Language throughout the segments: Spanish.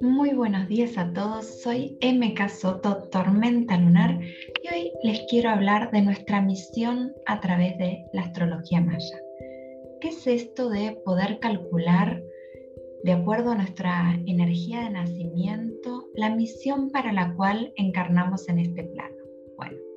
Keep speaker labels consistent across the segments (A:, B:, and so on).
A: Muy buenos días a todos, soy MK Soto, Tormenta Lunar, y hoy les quiero hablar de nuestra misión a través de la astrología maya. ¿Qué es esto de poder calcular, de acuerdo a nuestra energía de nacimiento, la misión para la cual encarnamos en este plano?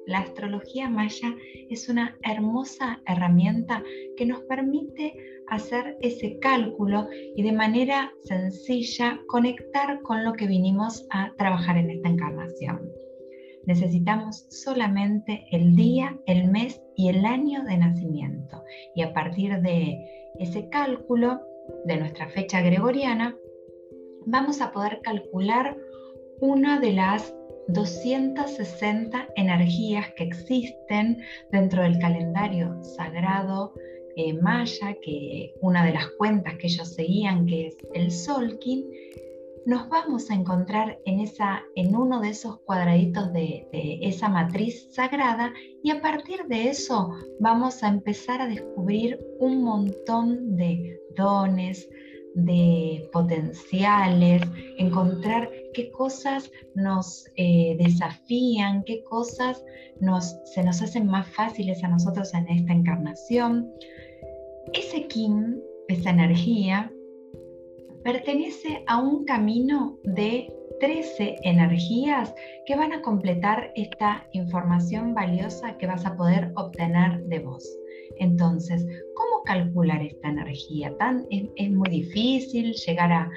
A: La astrología maya es una hermosa herramienta que nos permite hacer ese cálculo y de manera sencilla conectar con lo que vinimos a trabajar en esta encarnación. Necesitamos solamente el día, el mes y el año de nacimiento. Y a partir de ese cálculo de nuestra fecha gregoriana, vamos a poder calcular una de las 260 energías que existen dentro del calendario sagrado eh, maya, que una de las cuentas que ellos seguían, que es el Solkin, nos vamos a encontrar en, esa, en uno de esos cuadraditos de, de, esa matriz sagrada y a partir de eso vamos a empezar a descubrir un montón de dones, de potenciales, encontrar qué cosas nos eh, desafían, qué cosas nos, se nos hacen más fáciles a nosotros en esta encarnación. Ese Kim, esa energía, pertenece a un camino de 13 energías que van a completar esta información valiosa que vas a poder obtener de vos. Entonces, ¿cómo calcular esta energía? Tan, es, muy difícil llegar a,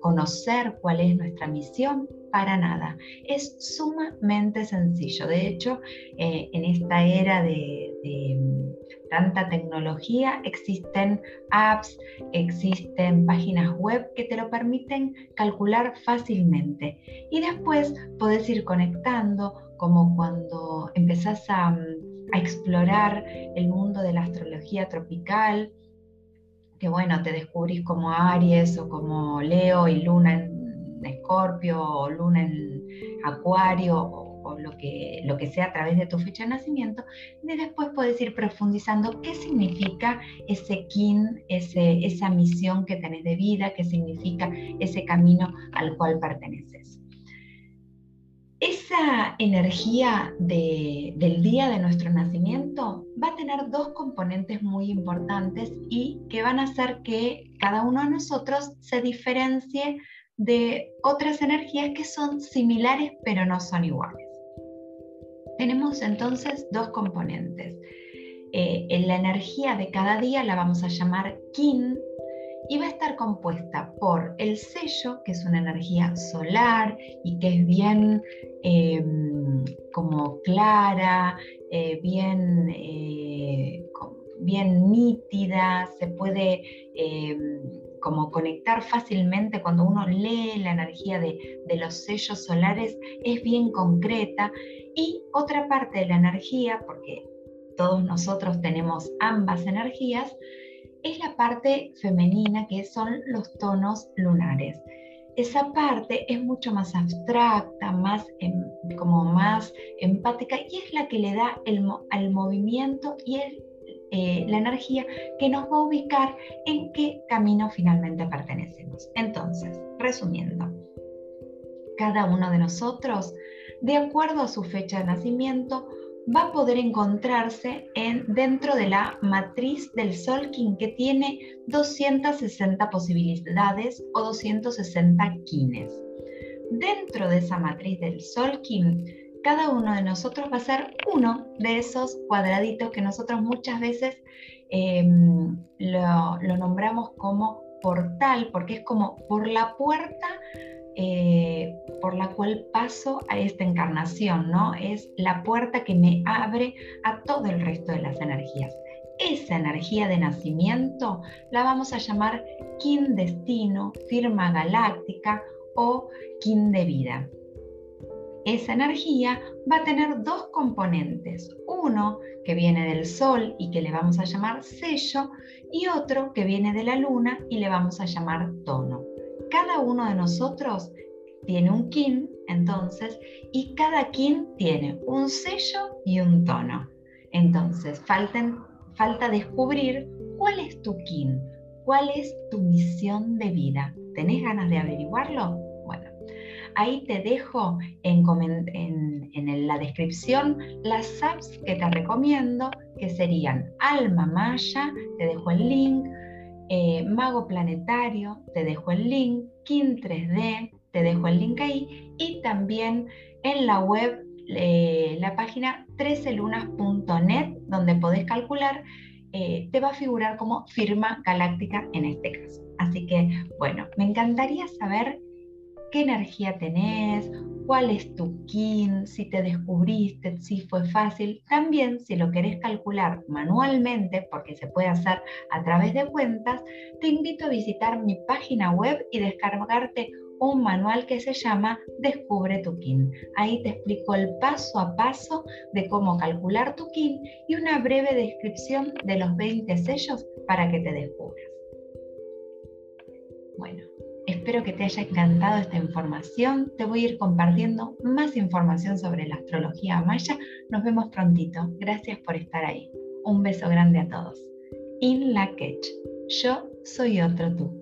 A: conocer cuál es nuestra misión. Para nada. Es sumamente sencillo. De hecho, eh, en esta era de, tanta tecnología, existen apps, existen páginas web que te lo permiten calcular fácilmente. Y después puedes ir conectando, como cuando empezás a, a explorar el mundo de la astrología tropical, que bueno, te descubrís como Aries o como Leo y Luna en Escorpio o Luna en Acuario lo que, lo que sea a través de tu fecha de nacimiento, y después puedes ir profundizando qué significa ese kin, ese, esa misión que tenés de vida, qué significa ese camino al cual perteneces. Esa energía del día de nuestro nacimiento va a tener dos componentes muy importantes y que van a hacer que cada uno de nosotros se diferencie de otras energías que son similares pero no son iguales. Tenemos entonces dos componentes. Eh, en la energía de cada día la vamos a llamar Kin y va a estar compuesta por el sello, que es una energía solar y que es bien em, como clara, eh, bien, eh, bien nítida, se puede como conectar fácilmente cuando uno lee la energía de, de, los sellos solares, es bien concreta. Y otra parte de la energía, porque todos nosotros tenemos ambas energías, es la parte femenina que son los tonos lunares. Esa parte es mucho más abstracta, más em, como más empática y es la que le da el, al movimiento y el eh, la energía que nos va a ubicar en qué camino finalmente pertenecemos. Entonces, resumiendo, cada uno de nosotros, de acuerdo a su fecha de nacimiento, va a poder encontrarse en, dentro de la matriz del Solkin que tiene 260 posibilidades o 260 kines. Dentro de esa matriz del Solkin cada uno de nosotros va a ser uno de esos cuadraditos que nosotros muchas veces em, lo, nombramos como portal, porque es como por la puerta eh, por la cual paso a esta encarnación, ¿no? Es la puerta que me abre a todo el resto de las energías. Esa energía de nacimiento la vamos a llamar kin destino, firma galáctica o kin de vida esa energía va a tener dos componentes, uno que viene del Sol y que le vamos a llamar sello y otro que viene de la Luna y le vamos a llamar tono. Cada uno de nosotros tiene un kin, entonces, y cada kin tiene un sello y un tono. Entonces, falta descubrir cuál es tu kin, cuál es tu misión de vida. ¿Tenés ganas de averiguarlo? Ahí te dejo en, la descripción las apps que te recomiendo, que serían Alma Maya, te dejo el link, eh, Mago Planetario, te dejo el link, Kin 3D, te dejo el link ahí, y también en la web eh, la página 13lunas.net, donde podés calcular, eh, te va a figurar como firma galáctica en este caso. Así que, bueno, me encantaría saber qué energía tenés, cuál es tu kin, si te descubriste, si fue fácil. También, si lo querés calcular manualmente, porque se puede hacer a través de cuentas, te invito a visitar mi página web y descargarte un manual que se llama Descubre tu KIN. Ahí te explico el paso a paso de cómo calcular tu KIN y una breve descripción de los 20 sellos para que te descubras. Bueno, espero que te haya encantado esta información. Te voy a ir compartiendo más información sobre la astrología maya. Nos vemos prontito. Gracias por estar ahí. Un beso grande a todos. In la Yo soy otro tú.